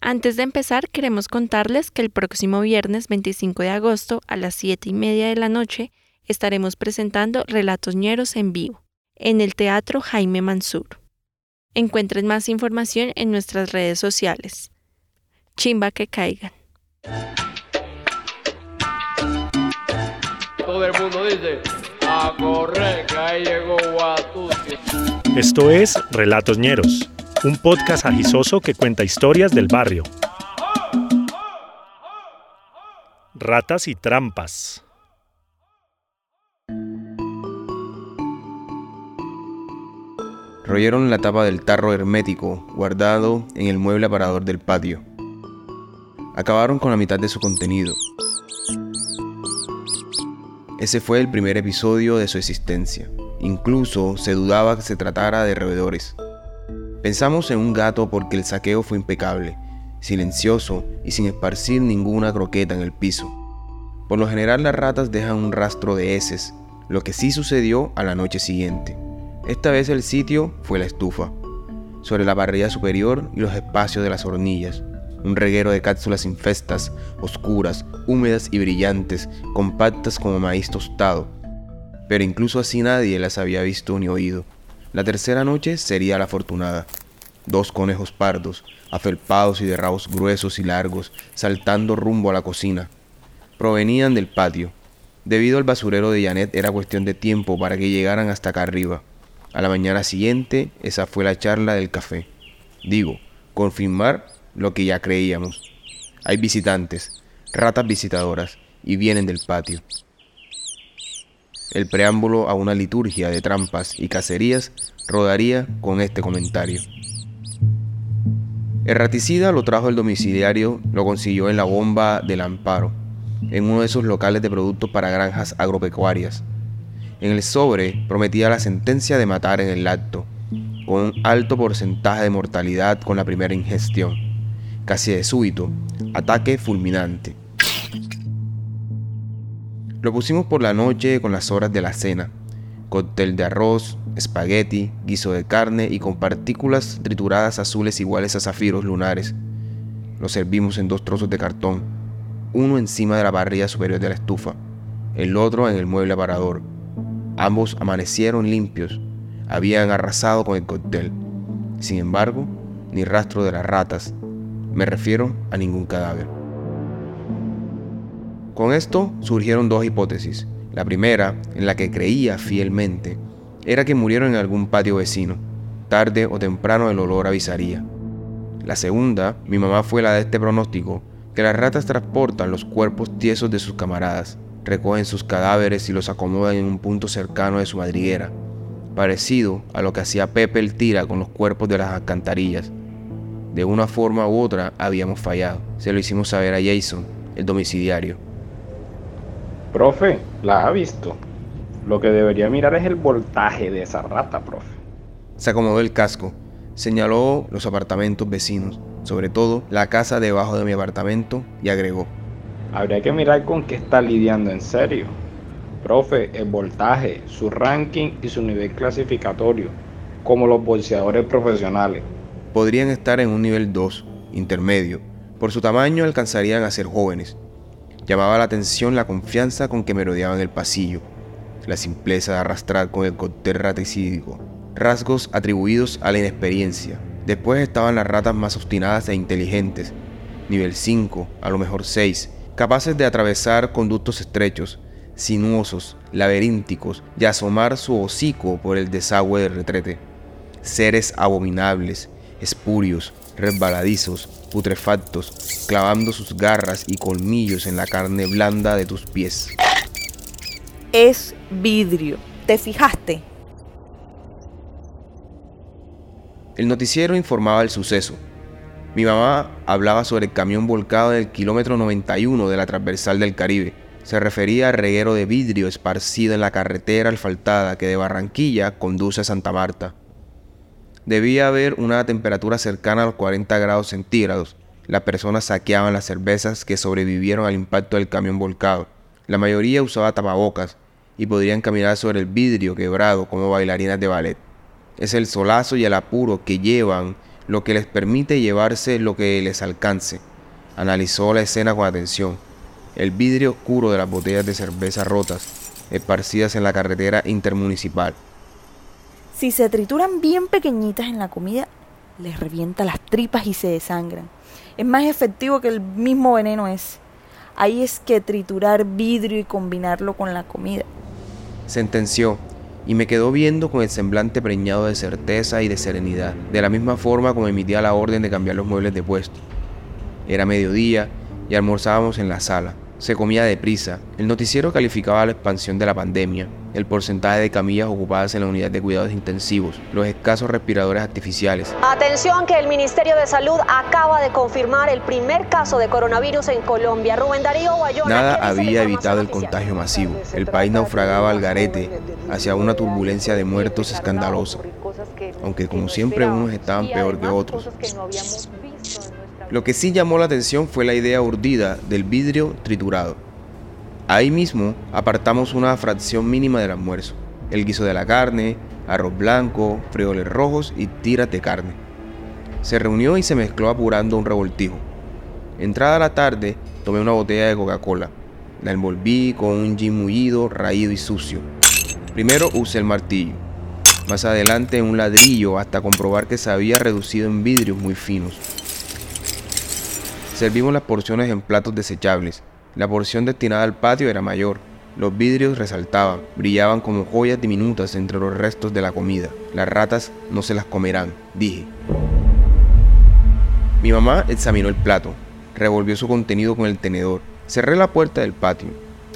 Antes de empezar, queremos contarles que el próximo viernes 25 de agosto a las 7 y media de la noche estaremos presentando Relatos Ñeros en vivo en el Teatro Jaime Mansur. Encuentren más información en nuestras redes sociales. Chimba que caigan. Todo el mundo dice, a correr, que ahí llegó Esto es Relatos Ñeros, un podcast agisoso que cuenta historias del barrio. Ratas y trampas. Royeron la tapa del tarro hermético guardado en el mueble aparador del patio. Acabaron con la mitad de su contenido. Ese fue el primer episodio de su existencia. Incluso se dudaba que se tratara de roedores. Pensamos en un gato porque el saqueo fue impecable, silencioso y sin esparcir ninguna croqueta en el piso. Por lo general las ratas dejan un rastro de heces, lo que sí sucedió a la noche siguiente. Esta vez el sitio fue la estufa, sobre la parrilla superior y los espacios de las hornillas, un reguero de cápsulas infestas, oscuras, húmedas y brillantes, compactas como maíz tostado. Pero incluso así nadie las había visto ni oído. La tercera noche sería la afortunada. Dos conejos pardos, afelpados y de rabos gruesos y largos, saltando rumbo a la cocina. Provenían del patio. Debido al basurero de Janet era cuestión de tiempo para que llegaran hasta acá arriba. A la mañana siguiente, esa fue la charla del café. Digo, confirmar lo que ya creíamos. Hay visitantes, ratas visitadoras, y vienen del patio. El preámbulo a una liturgia de trampas y cacerías rodaría con este comentario. El raticida lo trajo el domiciliario, lo consiguió en la bomba del amparo, en uno de esos locales de productos para granjas agropecuarias. En el sobre prometía la sentencia de matar en el acto, con un alto porcentaje de mortalidad con la primera ingestión, casi de súbito, ataque fulminante. Lo pusimos por la noche con las horas de la cena, cóctel de arroz, espagueti, guiso de carne y con partículas trituradas azules iguales a zafiros lunares. Lo servimos en dos trozos de cartón, uno encima de la parrilla superior de la estufa, el otro en el mueble aparador Ambos amanecieron limpios, habían arrasado con el cóctel. Sin embargo, ni rastro de las ratas. Me refiero a ningún cadáver. Con esto surgieron dos hipótesis. La primera, en la que creía fielmente, era que murieron en algún patio vecino. Tarde o temprano el olor avisaría. La segunda, mi mamá fue la de este pronóstico, que las ratas transportan los cuerpos tiesos de sus camaradas recogen sus cadáveres y los acomodan en un punto cercano de su madriguera, parecido a lo que hacía Pepe el Tira con los cuerpos de las alcantarillas. De una forma u otra habíamos fallado. Se lo hicimos saber a Jason, el domiciliario. Profe, la ha visto. Lo que debería mirar es el voltaje de esa rata, profe. Se acomodó el casco, señaló los apartamentos vecinos, sobre todo la casa debajo de mi apartamento, y agregó. Habría que mirar con qué está lidiando en serio. Profe, el voltaje, su ranking y su nivel clasificatorio, como los bolseadores profesionales. Podrían estar en un nivel 2, intermedio. Por su tamaño alcanzarían a ser jóvenes. Llamaba la atención la confianza con que merodeaban el pasillo, la simpleza de arrastrar con el cóctel raticídico, rasgos atribuidos a la inexperiencia. Después estaban las ratas más obstinadas e inteligentes, nivel 5, a lo mejor 6, capaces de atravesar conductos estrechos, sinuosos, laberínticos y asomar su hocico por el desagüe del retrete. Seres abominables, espurios, resbaladizos, putrefactos, clavando sus garras y colmillos en la carne blanda de tus pies. Es vidrio. ¿Te fijaste? El noticiero informaba el suceso, mi mamá hablaba sobre el camión volcado del kilómetro 91 de la transversal del Caribe. Se refería al reguero de vidrio esparcido en la carretera asfaltada que de Barranquilla conduce a Santa Marta. Debía haber una temperatura cercana a los 40 grados centígrados. Las personas saqueaban las cervezas que sobrevivieron al impacto del camión volcado. La mayoría usaba tapabocas y podrían caminar sobre el vidrio quebrado como bailarinas de ballet. Es el solazo y el apuro que llevan lo que les permite llevarse lo que les alcance. Analizó la escena con atención. El vidrio oscuro de las botellas de cerveza rotas, esparcidas en la carretera intermunicipal. Si se trituran bien pequeñitas en la comida, les revienta las tripas y se desangran. Es más efectivo que el mismo veneno es. Ahí es que triturar vidrio y combinarlo con la comida. Sentenció, y me quedó viendo con el semblante preñado de certeza y de serenidad, de la misma forma como emitía la orden de cambiar los muebles de puesto. Era mediodía y almorzábamos en la sala. Se comía deprisa. El noticiero calificaba la expansión de la pandemia, el porcentaje de camillas ocupadas en la unidad de cuidados intensivos, los escasos respiradores artificiales. Atención que el Ministerio de Salud acaba de confirmar el primer caso de coronavirus en Colombia. Rubén Darío Bayona. Nada había evitado el contagio masivo. El país naufragaba al garete hacia una turbulencia de muertos escandalosa. Aunque como siempre unos estaban peor que otros. Lo que sí llamó la atención fue la idea urdida del vidrio triturado. Ahí mismo apartamos una fracción mínima del almuerzo, el guiso de la carne, arroz blanco, frijoles rojos y tiras de carne. Se reunió y se mezcló apurando un revoltijo. Entrada la tarde, tomé una botella de Coca-Cola. La envolví con un gin mullido, raído y sucio. Primero usé el martillo, más adelante un ladrillo hasta comprobar que se había reducido en vidrios muy finos. Servimos las porciones en platos desechables. La porción destinada al patio era mayor. Los vidrios resaltaban, brillaban como joyas diminutas entre los restos de la comida. Las ratas no se las comerán, dije. Mi mamá examinó el plato, revolvió su contenido con el tenedor. Cerré la puerta del patio,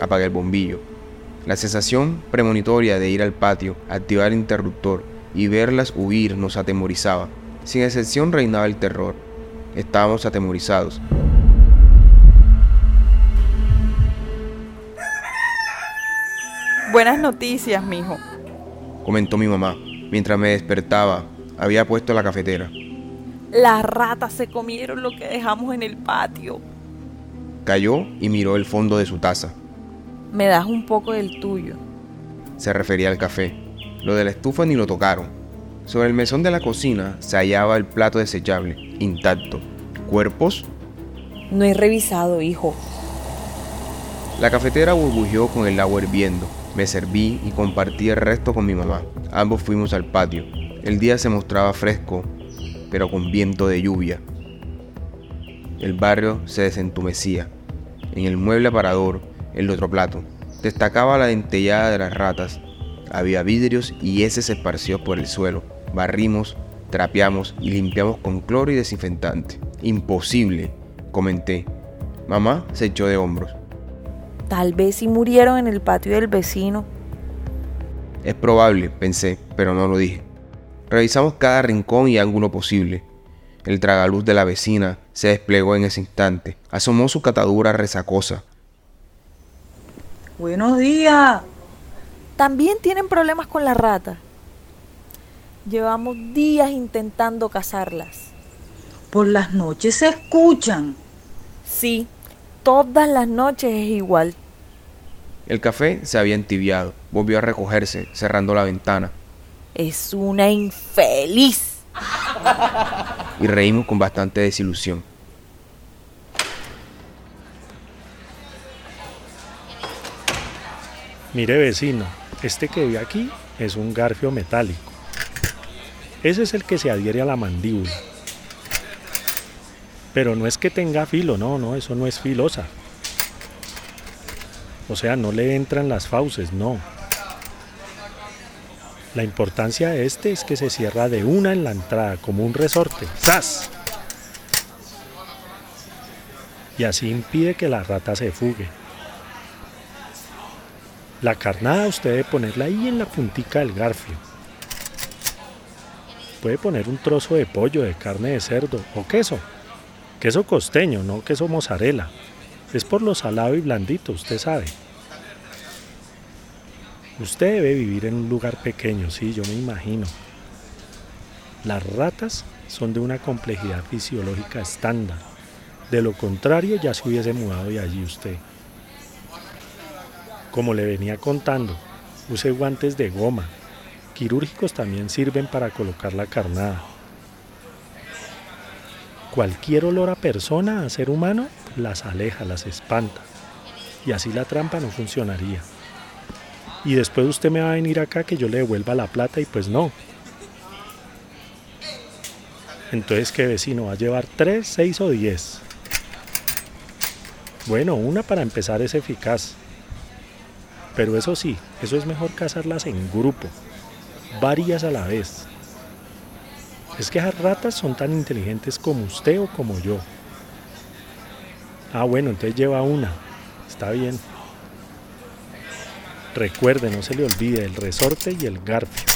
apagué el bombillo. La sensación premonitoria de ir al patio, activar el interruptor y verlas huir nos atemorizaba. Sin excepción reinaba el terror. Estábamos atemorizados. Buenas noticias, mijo. Comentó mi mamá. Mientras me despertaba, había puesto la cafetera. Las ratas se comieron lo que dejamos en el patio. Cayó y miró el fondo de su taza. Me das un poco del tuyo. Se refería al café. Lo de la estufa ni lo tocaron. Sobre el mesón de la cocina se hallaba el plato desechable, intacto. ¿Cuerpos? No he revisado, hijo. La cafetera burbujeó con el agua hirviendo. Me serví y compartí el resto con mi mamá. Ambos fuimos al patio. El día se mostraba fresco, pero con viento de lluvia. El barrio se desentumecía. En el mueble aparador, el otro plato, destacaba la dentellada de las ratas. Había vidrios y ese se esparció por el suelo. Barrimos, trapeamos y limpiamos con cloro y desinfectante. Imposible, comenté. Mamá se echó de hombros. Tal vez si murieron en el patio del vecino. Es probable, pensé, pero no lo dije. Revisamos cada rincón y ángulo posible. El tragaluz de la vecina se desplegó en ese instante. Asomó su catadura resacosa. Buenos días. También tienen problemas con la rata. Llevamos días intentando cazarlas. Por las noches se escuchan. Sí, todas las noches es igual. El café se había entibiado. Volvió a recogerse, cerrando la ventana. Es una infeliz. Y reímos con bastante desilusión. Mire vecino, este que ve aquí es un garfio metálico. Ese es el que se adhiere a la mandíbula. Pero no es que tenga filo, no, no, eso no es filosa. O sea, no le entran las fauces, no. La importancia de este es que se cierra de una en la entrada, como un resorte. ¡Sas! Y así impide que la rata se fugue. La carnada usted debe ponerla ahí en la puntica del garfio. Puede poner un trozo de pollo, de carne de cerdo o queso. Queso costeño, no queso mozzarella. Es por lo salado y blandito, usted sabe. Usted debe vivir en un lugar pequeño, sí, yo me imagino. Las ratas son de una complejidad fisiológica estándar. De lo contrario, ya se hubiese mudado de allí usted. Como le venía contando, use guantes de goma. Quirúrgicos también sirven para colocar la carnada. Cualquier olor a persona, a ser humano, las aleja, las espanta. Y así la trampa no funcionaría. Y después usted me va a venir acá que yo le devuelva la plata y pues no. Entonces, ¿qué vecino? ¿Va a llevar tres, seis o diez? Bueno, una para empezar es eficaz. Pero eso sí, eso es mejor cazarlas en grupo, varias a la vez. Es que esas ratas son tan inteligentes como usted o como yo. Ah, bueno, entonces lleva una. Está bien. Recuerde, no se le olvide el resorte y el garfio.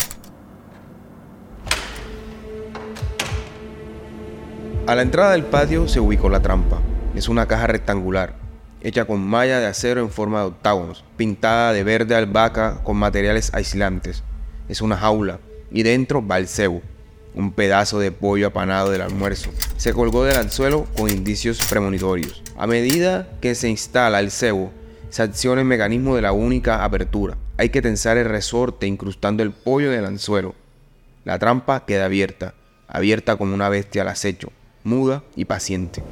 A la entrada del patio se ubicó la trampa. Es una caja rectangular, hecha con malla de acero en forma de octágonos, pintada de verde albahaca con materiales aislantes. Es una jaula y dentro va el cebo, un pedazo de pollo apanado del almuerzo. Se colgó del anzuelo con indicios premonitorios. A medida que se instala el cebo, se acciona el mecanismo de la única apertura. Hay que tensar el resorte incrustando el pollo en el anzuelo. La trampa queda abierta, abierta como una bestia al acecho, muda y paciente.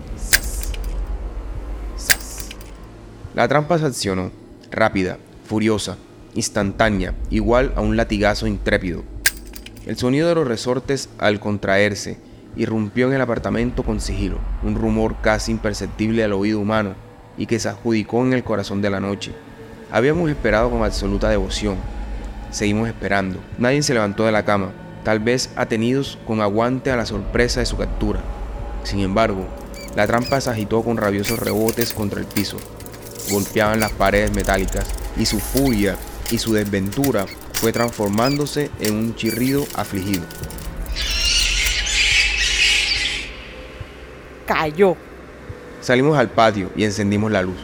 La trampa se accionó, rápida, furiosa, instantánea, igual a un latigazo intrépido. El sonido de los resortes al contraerse irrumpió en el apartamento con sigilo, un rumor casi imperceptible al oído humano y que se adjudicó en el corazón de la noche. Habíamos esperado con absoluta devoción. Seguimos esperando. Nadie se levantó de la cama, tal vez atenidos con aguante a la sorpresa de su captura. Sin embargo, la trampa se agitó con rabiosos rebotes contra el piso, golpeaban las paredes metálicas y su furia y su desventura fue transformándose en un chirrido afligido. Cayó. Salimos al patio y encendimos la luz.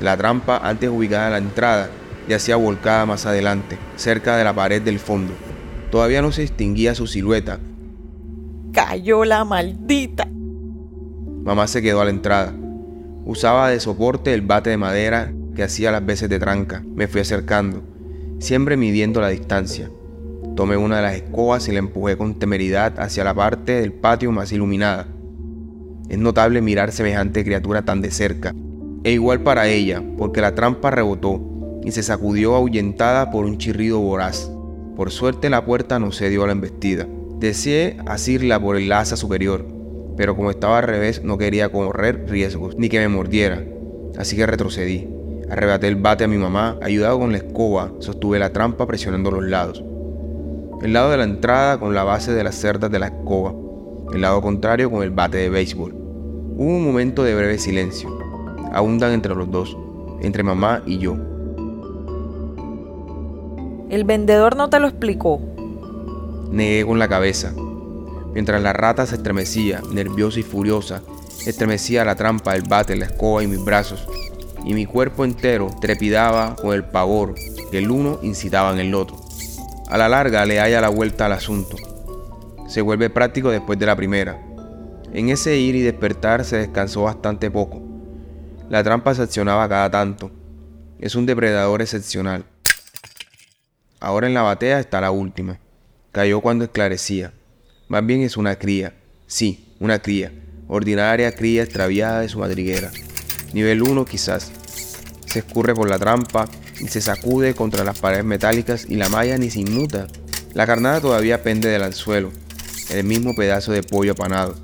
La trampa, antes ubicada a la entrada, yacía volcada más adelante, cerca de la pared del fondo. Todavía no se distinguía su silueta. Cayó la maldita. Mamá se quedó a la entrada, Usaba de soporte el bate de madera que hacía las veces de tranca. Me fui acercando, siempre midiendo la distancia. Tomé una de las escobas y la empujé con temeridad hacia la parte del patio más iluminada. Es notable mirar semejante criatura tan de cerca. E igual para ella, porque la trampa rebotó y se sacudió ahuyentada por un chirrido voraz. Por suerte la puerta no se dio a la embestida. Deseé asirla por el superior, pero como estaba al revés no quería correr riesgos ni que me mordiera, así que retrocedí. Arrebaté el bate a mi mamá, ayudado con la escoba, sostuve la trampa presionando los lados. El lado de la entrada con la base de las cerdas de la escoba, el lado contrario con el bate de béisbol. Hubo un momento de breve silencio. Abundan entre los dos, entre mamá y yo. El vendedor no te lo explicó. Negué con la cabeza, Mientras la rata se estremecía, nerviosa y furiosa, estremecía la trampa, el bate, la escoba y mis brazos, y mi cuerpo entero trepidaba con el pavor que el uno incitaba en el otro. A la larga le haya la vuelta al asunto. Se vuelve práctico después de la primera. En ese ir y despertar se descansó bastante poco. La trampa se accionaba cada tanto. Es un depredador excepcional. Ahora en la batea está la última. Cayó cuando esclarecía. Más bien es una cría. Sí, una cría. Ordinaria cría extraviada de su madriguera. Nivel 1 quizás. Se escurre por la trampa y se sacude contra las paredes metálicas y la malla ni se inmuta. La carnada todavía pende del anzuelo, el mismo pedazo de pollo apanado.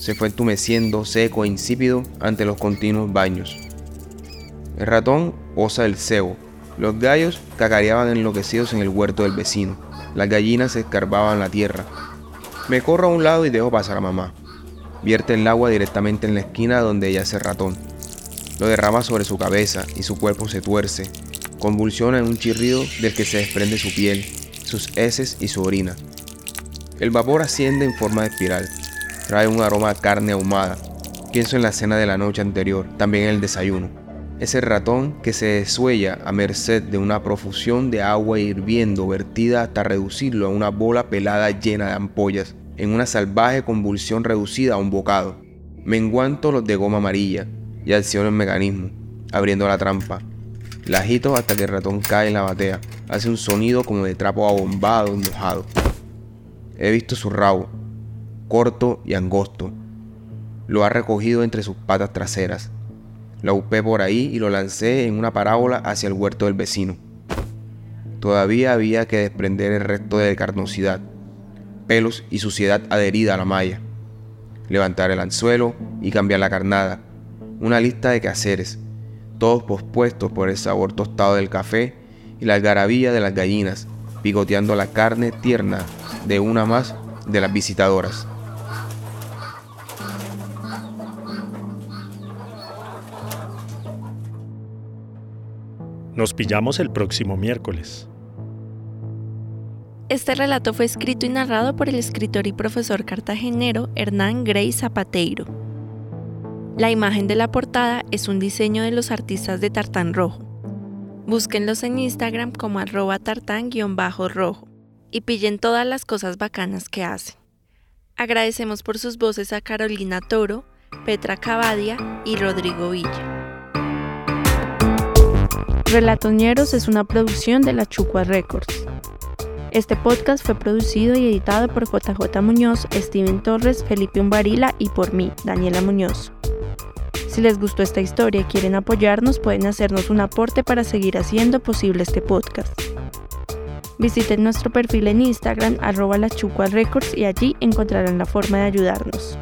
Se fue entumeciendo, seco e insípido ante los continuos baños. El ratón osa el cebo. Los gallos cacareaban enloquecidos en el huerto del vecino. Las gallinas escarbaban la tierra. Me corro a un lado y dejo pasar a mamá. Vierte el agua directamente en la esquina donde ella hace ratón. Lo derrama sobre su cabeza y su cuerpo se tuerce. Convulsiona en un chirrido del que se desprende su piel, sus heces y su orina. El vapor asciende en forma de espiral. Trae un aroma a carne ahumada. Pienso en la cena de la noche anterior, también en el desayuno. Ese ratón que se desuella a merced de una profusión de agua hirviendo vertida hasta reducirlo a una bola pelada llena de ampollas en una salvaje convulsión reducida a un bocado. Me enguanto los de goma amarilla y acciono el mecanismo, abriendo la trampa. La agito hasta que el ratón cae en la batea. Hace un sonido como de trapo abombado y mojado. He visto su rabo, corto y angosto, lo ha recogido entre sus patas traseras. Lo upé por ahí y lo lancé en una parábola hacia el huerto del vecino. Todavía había que desprender el resto de carnosidad, pelos y suciedad adherida a la malla. Levantar el anzuelo y cambiar la carnada. Una lista de quehaceres, todos pospuestos por el sabor tostado del café y la algarabía de las gallinas, picoteando la carne tierna de una más de las visitadoras. Nos pillamos el próximo miércoles. Este relato fue escrito y narrado por el escritor y profesor cartagenero Hernán Grey Zapateiro. La imagen de la portada es un diseño de los artistas de Tartán Rojo. Búsquenlos en Instagram como arroba tartán-rojo y pillen todas las cosas bacanas que hacen. Agradecemos por sus voces a Carolina Toro, Petra Cavadia y Rodrigo Villa. Relatoñeros es una producción de la Chucua Records. Este podcast fue producido y editado por JJ Muñoz, Steven Torres, Felipe Umbarila y por mí, Daniela Muñoz. Si les gustó esta historia y quieren apoyarnos, pueden hacernos un aporte para seguir haciendo posible este podcast. Visiten nuestro perfil en Instagram, arroba y allí encontrarán la forma de ayudarnos.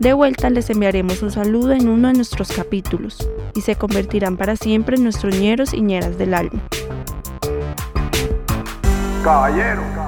De vuelta les enviaremos un saludo en uno de nuestros capítulos y se convertirán para siempre en nuestros ñeros y ñeras del alma. Caballero.